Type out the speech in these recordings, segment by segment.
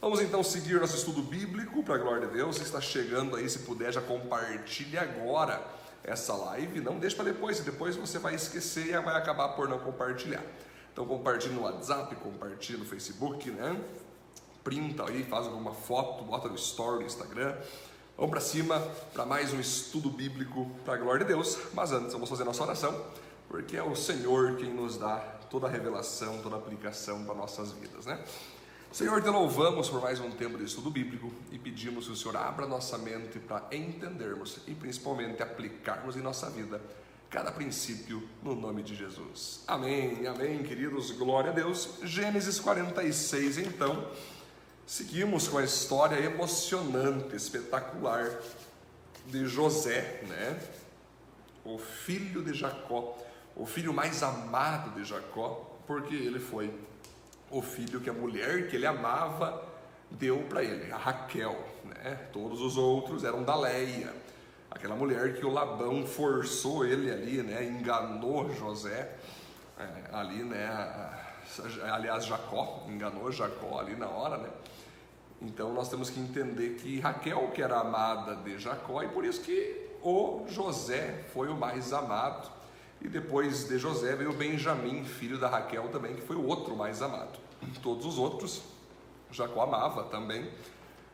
Vamos então seguir nosso estudo bíblico, para a glória de Deus. Se está chegando aí, se puder, já compartilhe agora essa live. Não deixe para depois, depois você vai esquecer e vai acabar por não compartilhar. Então compartilhe no WhatsApp, compartilhe no Facebook, né? Printa aí, faz alguma foto, bota no story no Instagram. Vamos para cima para mais um estudo bíblico para a glória de Deus. Mas antes, vamos fazer nossa oração, porque é o Senhor quem nos dá toda a revelação, toda a aplicação para nossas vidas, né? Senhor, te louvamos por mais um tempo de estudo bíblico e pedimos que o Senhor abra nossa mente para entendermos e principalmente aplicarmos em nossa vida cada princípio no nome de Jesus. Amém, amém, queridos, glória a Deus. Gênesis 46, então, seguimos com a história emocionante, espetacular de José, né? O filho de Jacó, o filho mais amado de Jacó, porque ele foi o filho que a mulher que ele amava deu para ele, a Raquel, né? Todos os outros eram da Leia aquela mulher que o Labão forçou ele ali, né, enganou José, é, ali, né, aliás, Jacó, enganou Jacó ali na hora, né, então nós temos que entender que Raquel que era amada de Jacó e por isso que o José foi o mais amado, e depois de José veio Benjamim, filho da Raquel também, que foi o outro mais amado, todos os outros Jacó amava também,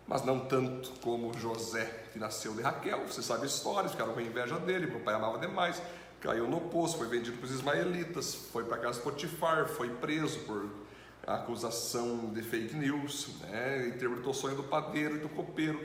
mas não tanto como José, que nasceu de Raquel. Você sabe a história, ficaram com inveja dele, o pai amava demais, caiu no poço, foi vendido para os ismaelitas, foi para casa de Potifar, foi preso por acusação de fake news, né? interpretou o sonho do padeiro e do copeiro,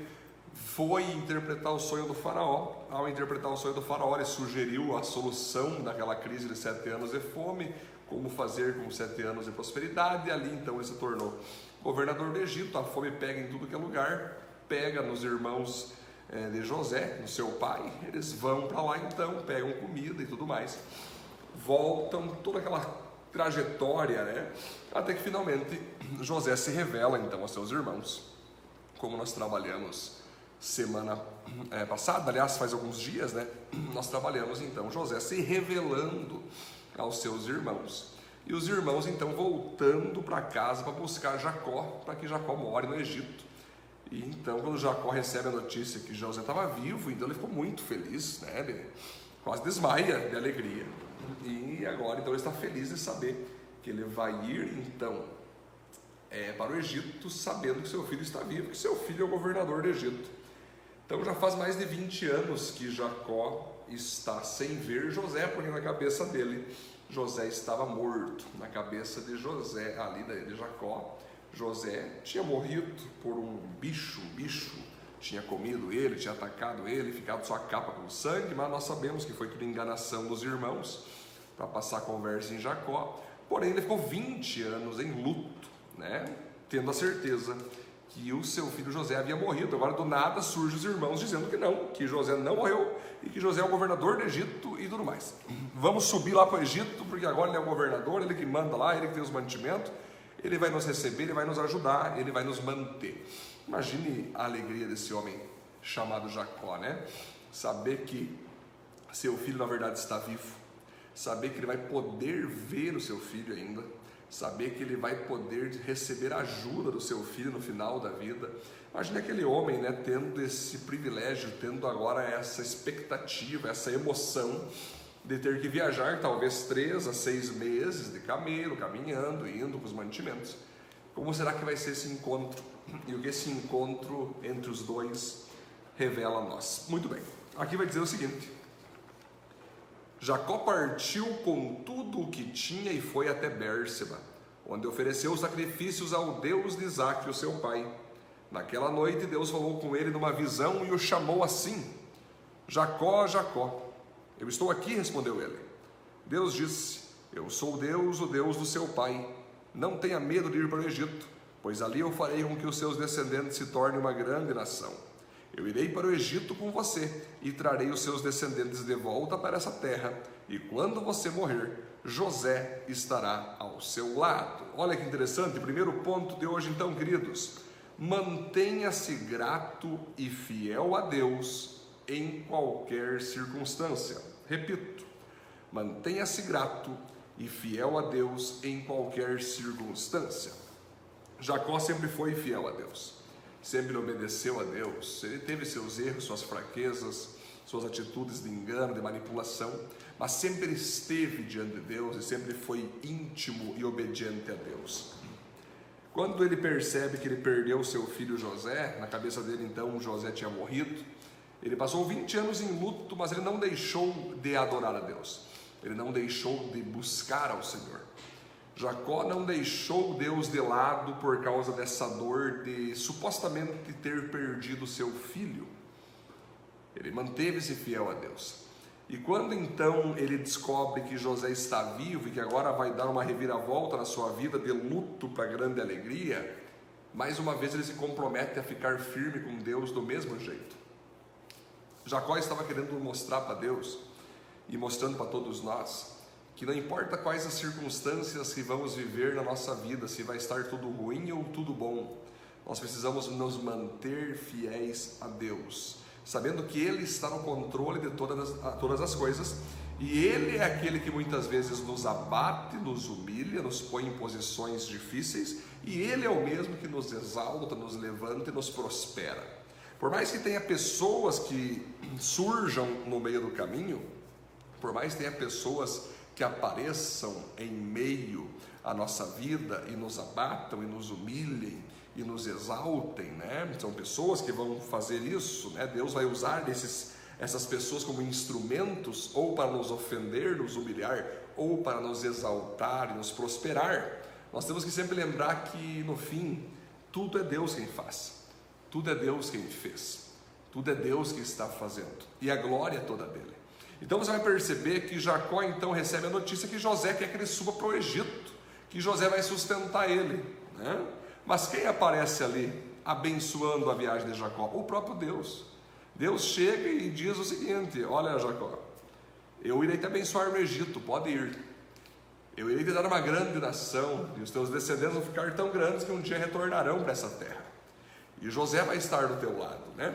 foi interpretar o sonho do faraó. Ao interpretar o sonho do faraó, ele sugeriu a solução daquela crise de sete anos de fome, como fazer com sete anos de prosperidade, e ali então ele se tornou governador do Egito, a fome pega em tudo que é lugar, pega nos irmãos é, de José, no seu pai, eles vão para lá então, pegam comida e tudo mais, voltam, toda aquela trajetória, né? Até que finalmente José se revela então aos seus irmãos, como nós trabalhamos semana é, passada, aliás, faz alguns dias, né? Nós trabalhamos então José se revelando aos seus irmãos. E os irmãos então voltando para casa para buscar Jacó, para que Jacó more no Egito. E então, quando Jacó recebe a notícia que José estava vivo, então ele ficou muito feliz, né? Ele quase desmaia de alegria. E agora, então, ele está feliz de saber que ele vai ir, então, é, para o Egito, sabendo que seu filho está vivo, que seu filho é o governador do Egito. Então, já faz mais de 20 anos que Jacó está sem ver José, porque na cabeça dele José estava morto. Na cabeça de José, ali de Jacó, José tinha morrido por um bicho, um bicho tinha comido ele, tinha atacado ele, ficado sua capa com sangue, mas nós sabemos que foi tudo enganação dos irmãos para passar a conversa em Jacó. Porém, ele ficou 20 anos em luto, né? tendo a certeza que o seu filho José havia morrido. Agora, do nada, surgem os irmãos dizendo que não, que José não morreu e que José é o governador do Egito e tudo mais. Vamos subir lá para o Egito, porque agora ele é o governador, ele que manda lá, ele que tem os mantimentos, ele vai nos receber, ele vai nos ajudar, ele vai nos manter. Imagine a alegria desse homem chamado Jacó, né? Saber que seu filho na verdade está vivo, saber que ele vai poder ver o seu filho ainda, saber que ele vai poder receber ajuda do seu filho no final da vida. Imagine aquele homem, né, tendo esse privilégio, tendo agora essa expectativa, essa emoção de ter que viajar talvez três a seis meses de camelo, caminhando, indo com os mantimentos. Como será que vai ser esse encontro? E o que esse encontro entre os dois revela a nós? Muito bem, aqui vai dizer o seguinte: Jacó partiu com tudo o que tinha e foi até Bérseba, onde ofereceu sacrifícios ao Deus de Isaac, o seu pai. Naquela noite, Deus falou com ele numa visão e o chamou assim: Jacó, Jacó. Eu estou aqui, respondeu ele. Deus disse: Eu sou Deus, o Deus do seu pai. Não tenha medo de ir para o Egito, pois ali eu farei com que os seus descendentes se tornem uma grande nação. Eu irei para o Egito com você e trarei os seus descendentes de volta para essa terra, e quando você morrer, José estará ao seu lado. Olha que interessante, primeiro ponto de hoje, então, queridos. Mantenha-se grato e fiel a Deus em qualquer circunstância. Repito, mantenha-se grato e fiel a Deus em qualquer circunstância. Jacó sempre foi fiel a Deus, sempre obedeceu a Deus. Ele teve seus erros, suas fraquezas, suas atitudes de engano, de manipulação, mas sempre esteve diante de Deus e sempre foi íntimo e obediente a Deus. Quando ele percebe que ele perdeu seu filho José, na cabeça dele então José tinha morrido, ele passou 20 anos em luto, mas ele não deixou de adorar a Deus, ele não deixou de buscar ao Senhor. Jacó não deixou Deus de lado por causa dessa dor de supostamente ter perdido seu filho. Ele manteve-se fiel a Deus. E quando então ele descobre que José está vivo e que agora vai dar uma reviravolta na sua vida de luto para grande alegria, mais uma vez ele se compromete a ficar firme com Deus do mesmo jeito. Jacó estava querendo mostrar para Deus e mostrando para todos nós que não importa quais as circunstâncias que vamos viver na nossa vida, se vai estar tudo ruim ou tudo bom, nós precisamos nos manter fiéis a Deus sabendo que Ele está no controle de todas as, todas as coisas e Ele é aquele que muitas vezes nos abate, nos humilha, nos põe em posições difíceis e Ele é o mesmo que nos exalta, nos levanta e nos prospera. Por mais que tenha pessoas que surjam no meio do caminho, por mais que tenha pessoas que apareçam em meio à nossa vida e nos abatam e nos humilhem, e nos exaltem, né? São pessoas que vão fazer isso, né? Deus vai usar esses, essas pessoas como instrumentos ou para nos ofender, nos humilhar, ou para nos exaltar e nos prosperar. Nós temos que sempre lembrar que no fim tudo é Deus quem faz, tudo é Deus quem fez, tudo é Deus que está fazendo e a glória é toda dele. Então você vai perceber que Jacó então recebe a notícia que José quer que ele suba para o Egito, que José vai sustentar ele, né? Mas quem aparece ali abençoando a viagem de Jacó? O próprio Deus. Deus chega e diz o seguinte: Olha, Jacó, eu irei te abençoar no Egito, pode ir. Eu irei te dar uma grande nação, e os teus descendentes vão ficar tão grandes que um dia retornarão para essa terra. E José vai estar do teu lado, né?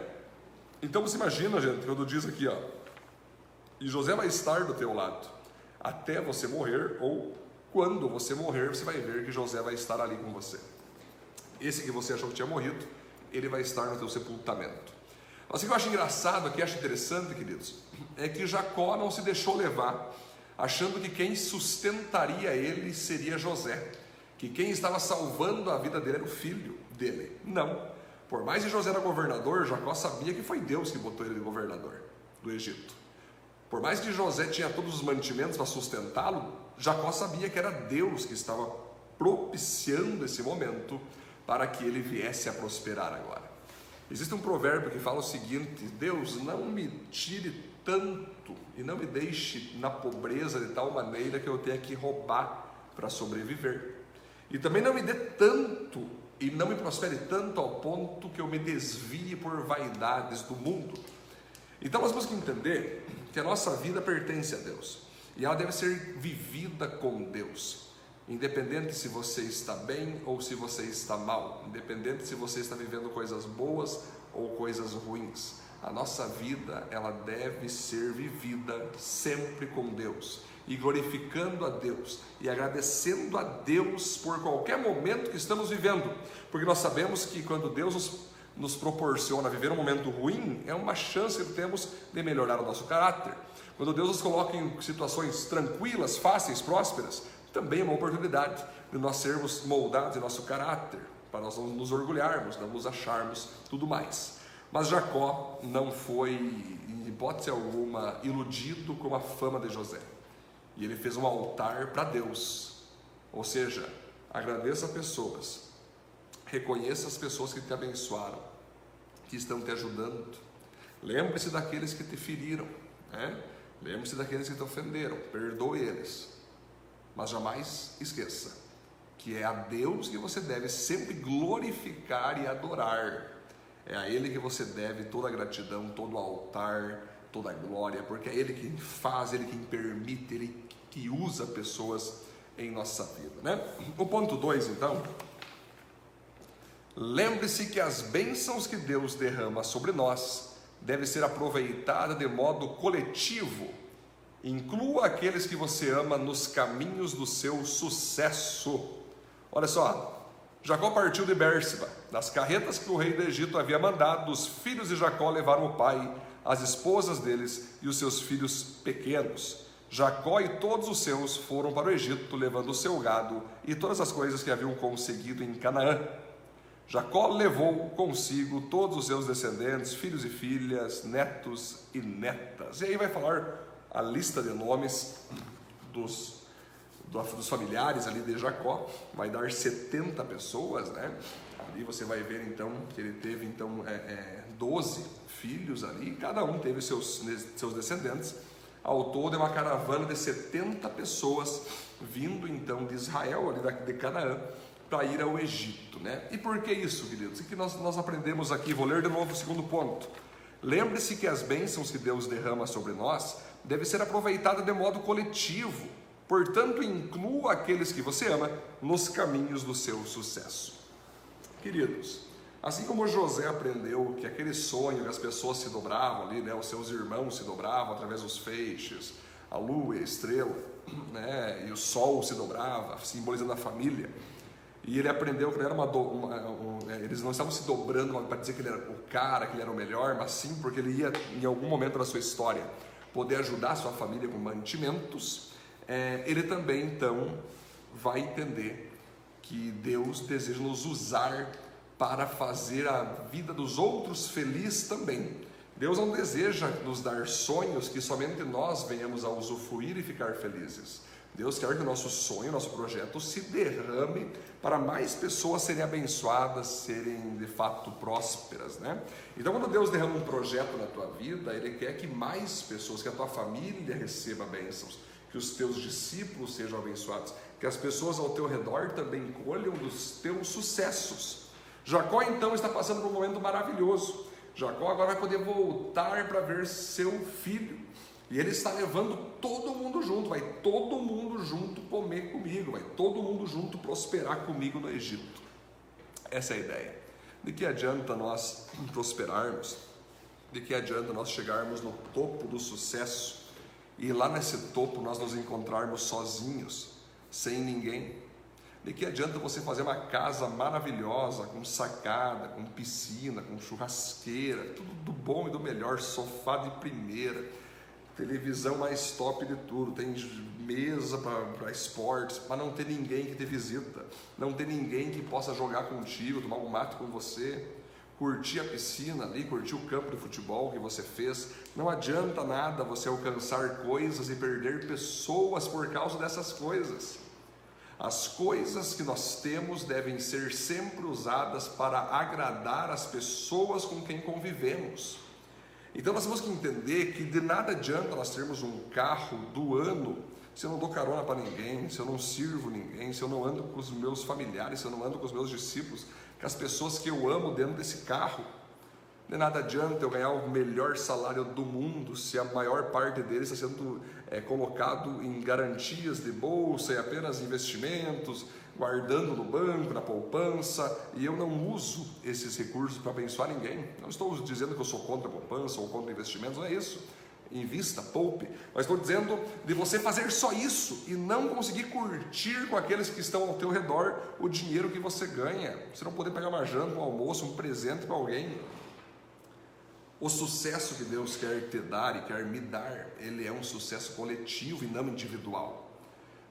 Então você imagina, gente, quando diz aqui, ó, e José vai estar do teu lado até você morrer, ou quando você morrer, você vai ver que José vai estar ali com você esse que você achou que tinha morrido, ele vai estar no teu sepultamento. Mas o que eu acho engraçado aqui, acho interessante, queridos, é que Jacó não se deixou levar, achando que quem sustentaria ele seria José, que quem estava salvando a vida dele era o filho dele. Não. Por mais que José era governador, Jacó sabia que foi Deus que botou ele de governador do Egito. Por mais que José tinha todos os mantimentos para sustentá-lo, Jacó sabia que era Deus que estava propiciando esse momento para que ele viesse a prosperar agora. Existe um provérbio que fala o seguinte: Deus, não me tire tanto e não me deixe na pobreza de tal maneira que eu tenha que roubar para sobreviver. E também não me dê tanto e não me prospere tanto ao ponto que eu me desvie por vaidades do mundo. Então nós temos que entender que a nossa vida pertence a Deus. E ela deve ser vivida com Deus. Independente se você está bem ou se você está mal, independente se você está vivendo coisas boas ou coisas ruins, a nossa vida ela deve ser vivida sempre com Deus. E glorificando a Deus. E agradecendo a Deus por qualquer momento que estamos vivendo, porque nós sabemos que quando Deus nos, nos proporciona viver um momento ruim, é uma chance que temos de melhorar o nosso caráter. Quando Deus nos coloca em situações tranquilas, fáceis, prósperas, também é uma oportunidade de nós sermos moldados em nosso caráter, para nós não nos orgulharmos, não nos acharmos tudo mais. Mas Jacó não foi, em hipótese alguma, iludido com a fama de José. E ele fez um altar para Deus. Ou seja, agradeça a pessoas, reconheça as pessoas que te abençoaram, que estão te ajudando. Lembre-se daqueles que te feriram, né? lembre-se daqueles que te ofenderam, perdoe eles. Mas jamais esqueça que é a Deus que você deve sempre glorificar e adorar. É a Ele que você deve toda a gratidão, todo o altar, toda a glória, porque é Ele quem faz, Ele quem permite, Ele que usa pessoas em nossa vida. Né? O ponto 2, então. Lembre-se que as bênçãos que Deus derrama sobre nós devem ser aproveitadas de modo coletivo Inclua aqueles que você ama nos caminhos do seu sucesso. Olha só, Jacó partiu de Bérseba. Nas carretas que o rei do Egito havia mandado, os filhos de Jacó levaram o pai, as esposas deles e os seus filhos pequenos. Jacó e todos os seus foram para o Egito, levando o seu gado e todas as coisas que haviam conseguido em Canaã. Jacó levou consigo todos os seus descendentes, filhos e filhas, netos e netas. E aí vai falar a lista de nomes dos dos familiares ali de Jacó, vai dar 70 pessoas, né? Ali você vai ver então que ele teve então é, é, 12 filhos ali, cada um teve seus, seus descendentes. Ao todo é uma caravana de 70 pessoas vindo então de Israel, ali de Canaã, para ir ao Egito, né? E por que isso, queridos? O que nós, nós aprendemos aqui? Vou ler de novo o segundo ponto. Lembre-se que as bênçãos que Deus derrama sobre nós devem ser aproveitadas de modo coletivo Portanto, inclua aqueles que você ama nos caminhos do seu sucesso. Queridos, assim como José aprendeu que aquele sonho que as pessoas se dobravam ali, né, os seus irmãos se dobravam através dos feixes, a lua a estrela, né, e o sol se dobrava, simbolizando a família. E ele aprendeu que não era uma, do, uma um, é, eles não estavam se dobrando para dizer que ele era o cara, que ele era o melhor, mas sim porque ele ia, em algum momento da sua história, poder ajudar a sua família com mantimentos é, ele também então vai entender que Deus deseja nos usar para fazer a vida dos outros feliz também. Deus não deseja nos dar sonhos que somente nós venhamos a usufruir e ficar felizes. Deus quer que o nosso sonho, o nosso projeto se derrame para mais pessoas serem abençoadas, serem de fato prósperas, né? Então, quando Deus derrama um projeto na tua vida, Ele quer que mais pessoas, que a tua família receba bênçãos que os teus discípulos sejam abençoados, que as pessoas ao teu redor também colham dos teus sucessos. Jacó então está passando por um momento maravilhoso. Jacó agora vai poder voltar para ver seu filho. E ele está levando todo mundo junto, vai todo mundo junto comer comigo, vai todo mundo junto prosperar comigo no Egito. Essa é a ideia. De que adianta nós prosperarmos? De que adianta nós chegarmos no topo do sucesso e lá nesse topo nós nos encontrarmos sozinhos, sem ninguém. De que adianta você fazer uma casa maravilhosa, com sacada, com piscina, com churrasqueira, tudo do bom e do melhor, sofá de primeira, televisão mais top de tudo, tem mesa para esportes, para não ter ninguém que te visita, não ter ninguém que possa jogar contigo, tomar um mato com você curtir a piscina ali, curtir o campo de futebol que você fez. Não adianta nada você alcançar coisas e perder pessoas por causa dessas coisas. As coisas que nós temos devem ser sempre usadas para agradar as pessoas com quem convivemos. Então nós temos que entender que de nada adianta nós termos um carro do ano se eu não dou carona para ninguém, se eu não sirvo ninguém, se eu não ando com os meus familiares, se eu não ando com os meus discípulos, com as pessoas que eu amo dentro desse carro. De nada adianta eu ganhar o melhor salário do mundo se a maior parte dele está sendo é, colocado em garantias de bolsa e apenas investimentos, guardando no banco, na poupança, e eu não uso esses recursos para abençoar ninguém. Não estou dizendo que eu sou contra a poupança ou contra investimentos, não é isso invista, poupe, mas estou dizendo de você fazer só isso e não conseguir curtir com aqueles que estão ao teu redor o dinheiro que você ganha. Você não poder pegar uma janta, um almoço, um presente para alguém. O sucesso que Deus quer te dar e quer me dar, ele é um sucesso coletivo e não individual.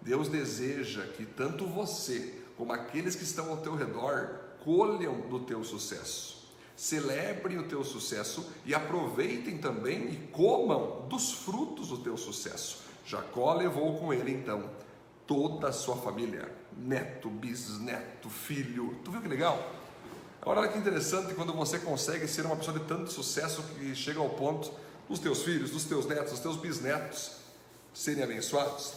Deus deseja que tanto você como aqueles que estão ao teu redor colham do teu sucesso celebrem o teu sucesso e aproveitem também e comam dos frutos do teu sucesso. Jacó levou com ele então toda a sua família, neto, bisneto, filho. Tu viu que legal? Olha que interessante quando você consegue ser uma pessoa de tanto sucesso que chega ao ponto dos teus filhos, dos teus netos, dos teus bisnetos serem abençoados,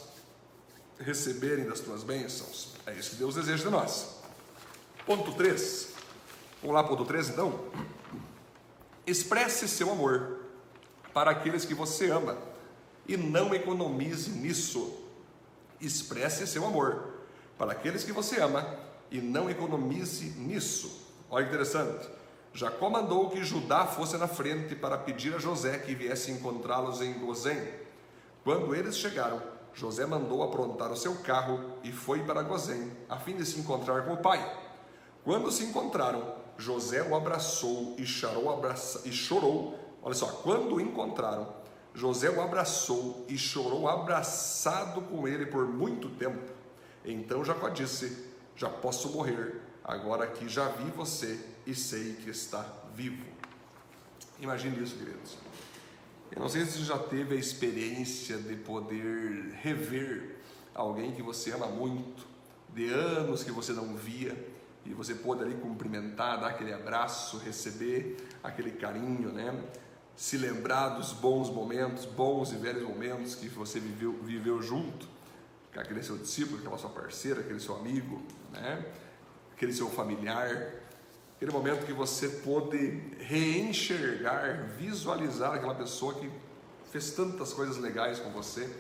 receberem das tuas bênçãos. É isso que Deus deseja de nós. Ponto 3. Vamos lá, ponto 13 então? Expresse seu amor para aqueles que você ama e não economize nisso. Expresse seu amor para aqueles que você ama e não economize nisso. Olha que interessante. Jacó mandou que Judá fosse na frente para pedir a José que viesse encontrá-los em Gozém. Quando eles chegaram, José mandou aprontar o seu carro e foi para Gozém, a fim de se encontrar com o pai. Quando se encontraram, José o abraçou e chorou, abraça, e chorou. Olha só, quando o encontraram, José o abraçou e chorou abraçado com ele por muito tempo. Então Jacó disse: Já posso morrer, agora que já vi você e sei que está vivo. Imagine isso, queridos. Eu não sei se você já teve a experiência de poder rever alguém que você ama muito, de anos que você não via, e você pôde ali cumprimentar, dar aquele abraço, receber aquele carinho, né? Se lembrar dos bons momentos, bons e velhos momentos que você viveu, viveu junto com aquele seu discípulo, aquela sua parceira, aquele seu amigo, né? Aquele seu familiar, aquele momento que você pôde reenxergar, visualizar aquela pessoa que fez tantas coisas legais com você,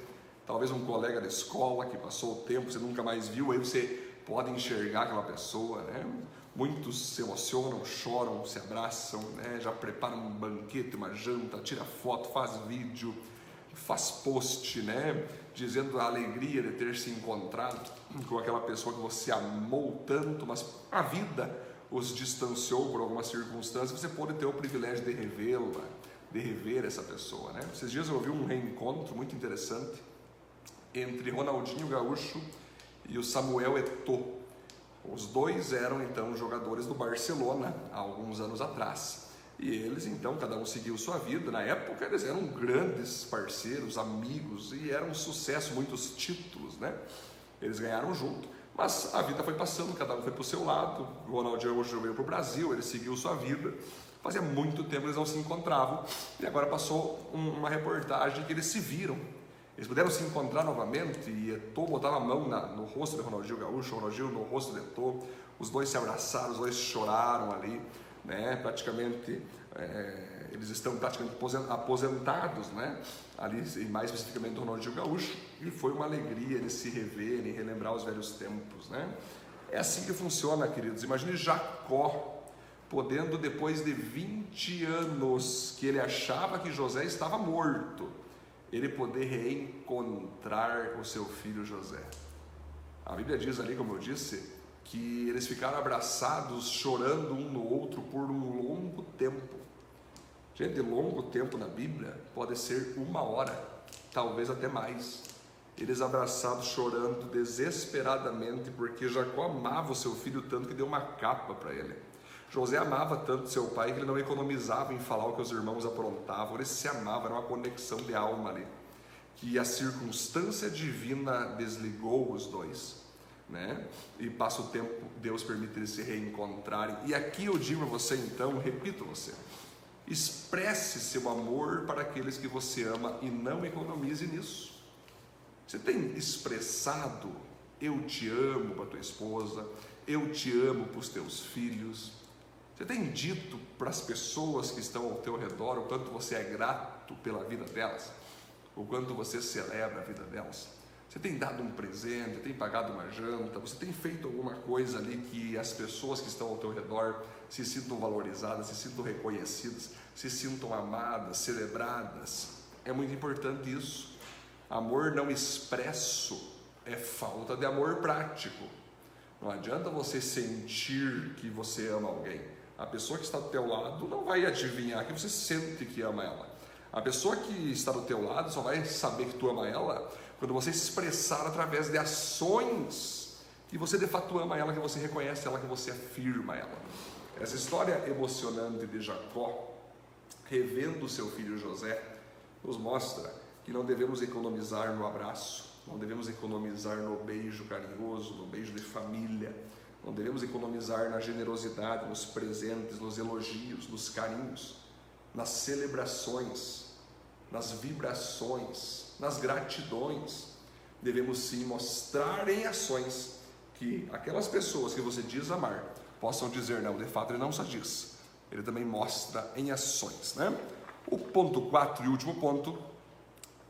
talvez um colega da escola que passou o tempo, você nunca mais viu, aí você pode enxergar aquela pessoa, né? Muitos se emocionam, choram, se abraçam, né? já preparam um banquete, uma janta, tira foto, faz vídeo, faz post, né? dizendo a alegria de ter se encontrado com aquela pessoa que você amou tanto, mas a vida os distanciou por alguma circunstância, você pode ter o privilégio de revê-la, de rever essa pessoa. Né? Esses dias eu ouvi um reencontro muito interessante entre Ronaldinho Gaúcho e o Samuel Eto'o. Os dois eram então jogadores do Barcelona há alguns anos atrás. E eles então, cada um seguiu sua vida. Na época eles eram grandes parceiros, amigos e era um sucesso, muitos títulos, né? Eles ganharam junto. Mas a vida foi passando, cada um foi para o seu lado. O Ronaldinho hoje veio para o Brasil, ele seguiu sua vida. Fazia muito tempo eles não se encontravam. E agora passou uma reportagem que eles se viram. Eles puderam se encontrar novamente e Eto'o botava a mão na, no rosto de Ronaldinho Gaúcho, Ronaldinho no rosto de Eto'o. Os dois se abraçaram, os dois choraram ali, né? Praticamente é, eles estão praticamente aposentados, né? Ali, e mais especificamente do Ronaldinho Gaúcho, e foi uma alegria eles se reverem, relembrar os velhos tempos, né? É assim que funciona, queridos. Imagine Jacó podendo, depois de 20 anos que ele achava que José estava morto, ele poder reencontrar o seu filho José. A Bíblia diz ali, como eu disse, que eles ficaram abraçados, chorando um no outro por um longo tempo. Gente, longo tempo na Bíblia pode ser uma hora, talvez até mais. Eles abraçados, chorando desesperadamente, porque Jacó amava o seu filho tanto que deu uma capa para ele. José amava tanto seu pai que ele não economizava em falar o que os irmãos aprontavam, eles se amavam, era uma conexão de alma ali. Que a circunstância divina desligou os dois, né? E passa o tempo, Deus permite eles se reencontrarem. E aqui eu digo a você então, repito você, expresse seu amor para aqueles que você ama e não economize nisso. Você tem expressado eu te amo para tua esposa, eu te amo para os teus filhos, você tem dito para as pessoas que estão ao teu redor o quanto você é grato pela vida delas? O quanto você celebra a vida delas? Você tem dado um presente, tem pagado uma janta, você tem feito alguma coisa ali que as pessoas que estão ao teu redor se sintam valorizadas, se sintam reconhecidas, se sintam amadas, celebradas. É muito importante isso. Amor não expresso é falta de amor prático. Não adianta você sentir que você ama alguém. A pessoa que está do teu lado não vai adivinhar que você sente que ama ela. A pessoa que está do teu lado só vai saber que tu ama ela quando você expressar através de ações que você de fato ama ela, que você reconhece ela, que você afirma ela. Essa história emocionante de Jacó, revendo seu filho José, nos mostra que não devemos economizar no abraço, não devemos economizar no beijo carinhoso, no beijo de família, não devemos economizar na generosidade, nos presentes, nos elogios, nos carinhos, nas celebrações, nas vibrações, nas gratidões. Devemos sim mostrar em ações que aquelas pessoas que você diz amar possam dizer não, de fato ele não só diz, ele também mostra em ações, né? O ponto 4 e último ponto,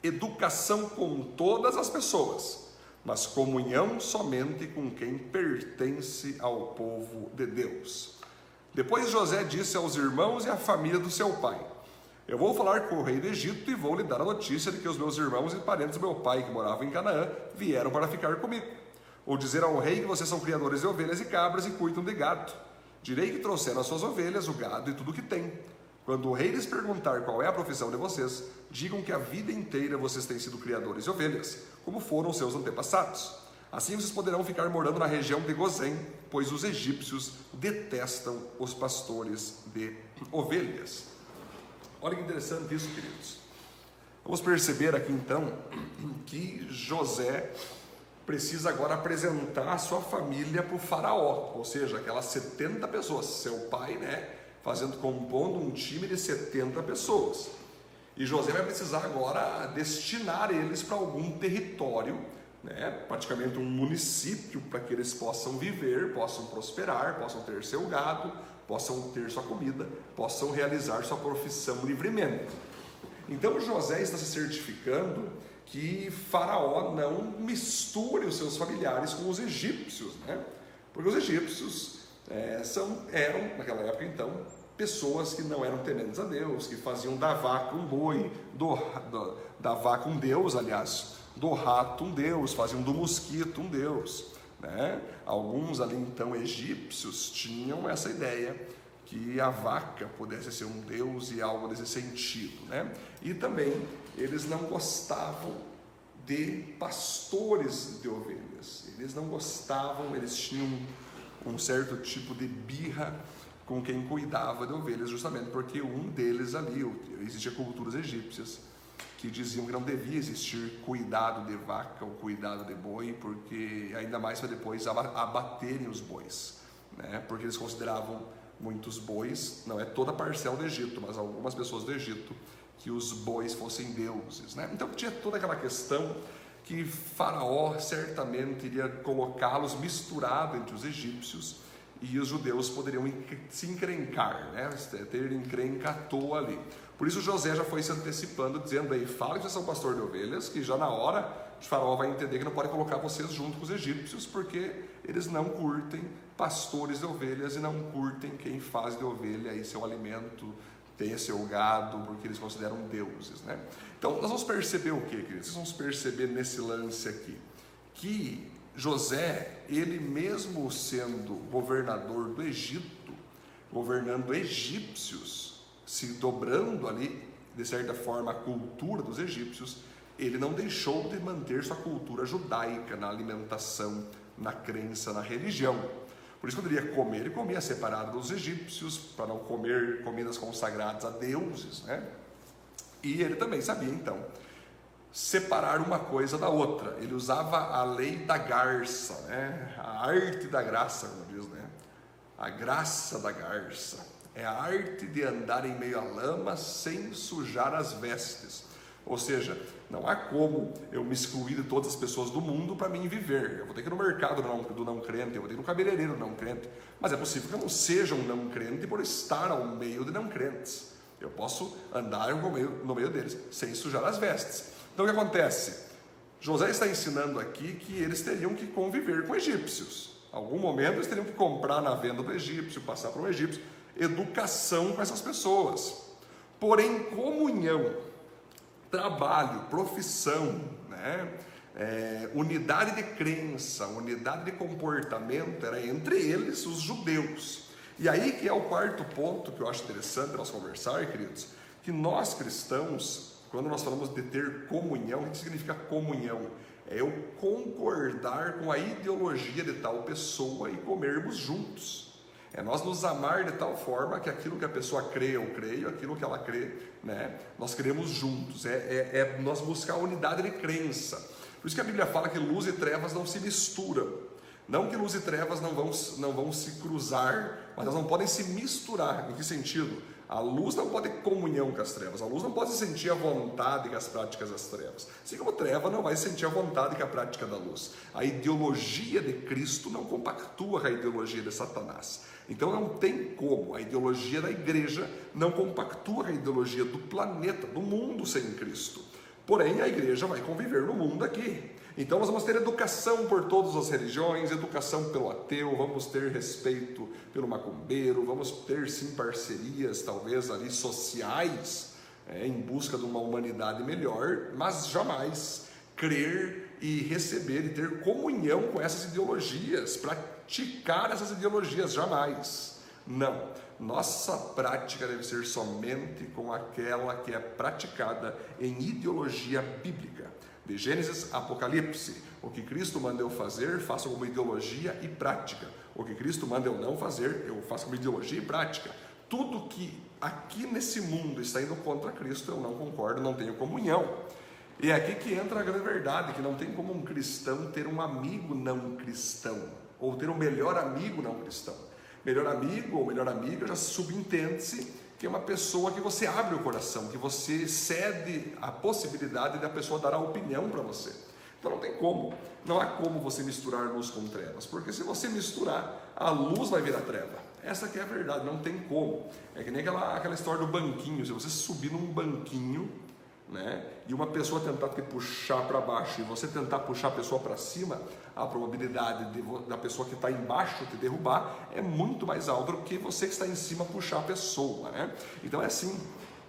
educação com todas as pessoas mas comunhão somente com quem pertence ao povo de Deus. Depois José disse aos irmãos e à família do seu pai: Eu vou falar com o rei do Egito e vou lhe dar a notícia de que os meus irmãos e parentes do meu pai, que moravam em Canaã, vieram para ficar comigo. Ou dizer ao rei que vocês são criadores de ovelhas e cabras e cuidam de gado. Direi que trouxeram as suas ovelhas, o gado e tudo o que tem. Quando o rei lhes perguntar qual é a profissão de vocês, digam que a vida inteira vocês têm sido criadores de ovelhas, como foram seus antepassados. Assim vocês poderão ficar morando na região de Gozém, pois os egípcios detestam os pastores de ovelhas. Olha que interessante isso, queridos. Vamos perceber aqui então que José precisa agora apresentar a sua família para o faraó, ou seja, aquelas 70 pessoas, seu pai, né, fazendo compondo um time de 70 pessoas. E José vai precisar agora destinar eles para algum território, né, praticamente um município, para que eles possam viver, possam prosperar, possam ter seu gado, possam ter sua comida, possam realizar sua profissão livremente. Então José está se certificando que Faraó não misture os seus familiares com os egípcios, né? Porque os egípcios é, são, eram, naquela época então, pessoas que não eram tementes a Deus, que faziam da vaca um boi, do, do, da vaca um deus, aliás, do rato um deus, faziam do mosquito um deus. Né? Alguns ali então egípcios tinham essa ideia que a vaca pudesse ser um deus e algo desse sentido, né? E também eles não gostavam de pastores de ovelhas. Eles não gostavam, eles tinham um certo tipo de birra com quem cuidava de ovelhas, justamente porque um deles ali, existia culturas egípcias que diziam que não devia existir cuidado de vaca ou cuidado de boi, porque ainda mais para depois abaterem os bois, né? Porque eles consideravam muitos bois, não é toda a parcela do Egito, mas algumas pessoas do Egito, que os bois fossem deuses. Né? Então tinha toda aquela questão que Faraó certamente iria colocá-los misturado entre os egípcios e os judeus poderiam se encrencar, né? ter encrenca à toa ali. Por isso José já foi se antecipando, dizendo aí, fala que vocês são pastor de ovelhas, que já na hora o faraó vai entender que não pode colocar vocês junto com os egípcios, porque eles não curtem pastores de ovelhas e não curtem quem faz de ovelha aí seu alimento, tenha seu gado, porque eles consideram deuses, né? Então, nós vamos perceber o que, queridos? Nós vamos perceber nesse lance aqui, que José, ele mesmo sendo governador do Egito, governando egípcios, se dobrando ali, de certa forma, a cultura dos egípcios, ele não deixou de manter sua cultura judaica na alimentação, na crença, na religião. Por isso, quando ele ia comer, ele comia separado dos egípcios, para não comer comidas consagradas a deuses, né? E ele também sabia, então, separar uma coisa da outra. Ele usava a lei da garça, né? A arte da graça, como diz, né? A graça da garça. É a arte de andar em meio à lama sem sujar as vestes. Ou seja, não há como eu me excluir de todas as pessoas do mundo para mim viver. Eu vou ter que ir no mercado do não, do não crente, eu vou ter que ir no cabeleireiro do não crente. Mas é possível que eu não seja um não crente por estar ao meio de não crentes. Eu posso andar no meio, no meio deles sem sujar as vestes. Então o que acontece? José está ensinando aqui que eles teriam que conviver com egípcios. Em algum momento eles teriam que comprar na venda do egípcio, passar para o egípcio. Educação com essas pessoas. Porém, comunhão trabalho, profissão, né? É, unidade de crença, unidade de comportamento, era entre eles os judeus. E aí que é o quarto ponto que eu acho interessante nós conversar, queridos, que nós cristãos, quando nós falamos de ter comunhão, o que significa comunhão? É eu concordar com a ideologia de tal pessoa e comermos juntos. É nós nos amar de tal forma que aquilo que a pessoa crê, eu creio, aquilo que ela crê, né, nós cremos juntos. É, é, é nós buscar a unidade de crença. Por isso que a Bíblia fala que luz e trevas não se misturam. Não que luz e trevas não vão, não vão se cruzar, mas elas não podem se misturar. Em que sentido? A luz não pode ter comunhão com as trevas, a luz não pode sentir a vontade com as práticas das trevas, assim como a treva não vai sentir a vontade com a prática da luz. A ideologia de Cristo não compactua com a ideologia de Satanás. Então não tem como, a ideologia da igreja não compactua com a ideologia do planeta, do mundo sem Cristo. Porém, a igreja vai conviver no mundo aqui. Então nós vamos ter educação por todas as religiões, educação pelo ateu, vamos ter respeito pelo macumbeiro, vamos ter sim parcerias, talvez ali sociais, é, em busca de uma humanidade melhor, mas jamais crer e receber e ter comunhão com essas ideologias, praticar essas ideologias, jamais. Não. Nossa prática deve ser somente com aquela que é praticada em ideologia bíblica. De Gênesis a Apocalipse, o que Cristo manda eu fazer, faço como ideologia e prática. O que Cristo manda eu não fazer, eu faço como ideologia e prática. Tudo que aqui nesse mundo está indo contra Cristo, eu não concordo, não tenho comunhão. E é aqui que entra a grande verdade, que não tem como um cristão ter um amigo não cristão, ou ter um melhor amigo não cristão. Melhor amigo ou melhor amiga já subentende-se que é uma pessoa que você abre o coração, que você cede a possibilidade da pessoa dar a opinião para você. Então não tem como, não há como você misturar luz com trevas, porque se você misturar, a luz vai virar treva. Essa que é a verdade, não tem como. É que nem aquela, aquela história do banquinho, se você subir num banquinho né? E uma pessoa tentar te puxar para baixo e você tentar puxar a pessoa para cima, a probabilidade de, da pessoa que está embaixo te derrubar é muito mais alta do que você que está em cima puxar a pessoa, né? Então é assim,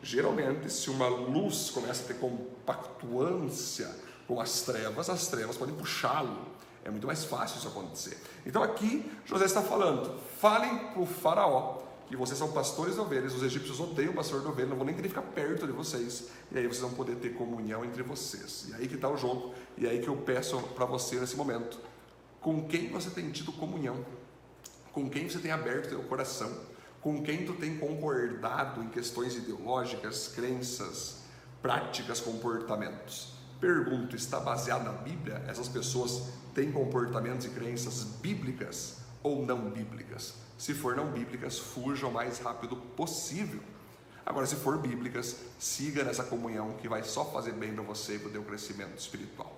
geralmente se uma luz começa a ter compactuância com as trevas, as trevas podem puxá-lo. É muito mais fácil isso acontecer. Então aqui José está falando, falem para o faraó que vocês são pastores de ovelhas, os egípcios odeiam o pastor de ovelhas, não vão nem querer ficar perto de vocês, e aí vocês vão poder ter comunhão entre vocês. E aí que está o jogo, e aí que eu peço para você nesse momento: com quem você tem tido comunhão? Com quem você tem aberto seu coração? Com quem tu tem concordado em questões ideológicas, crenças, práticas, comportamentos? Pergunto, está baseado na Bíblia? Essas pessoas têm comportamentos e crenças bíblicas ou não bíblicas? Se for não bíblicas, fuja o mais rápido possível. Agora, se for bíblicas, siga nessa comunhão que vai só fazer bem para você e para o teu crescimento espiritual.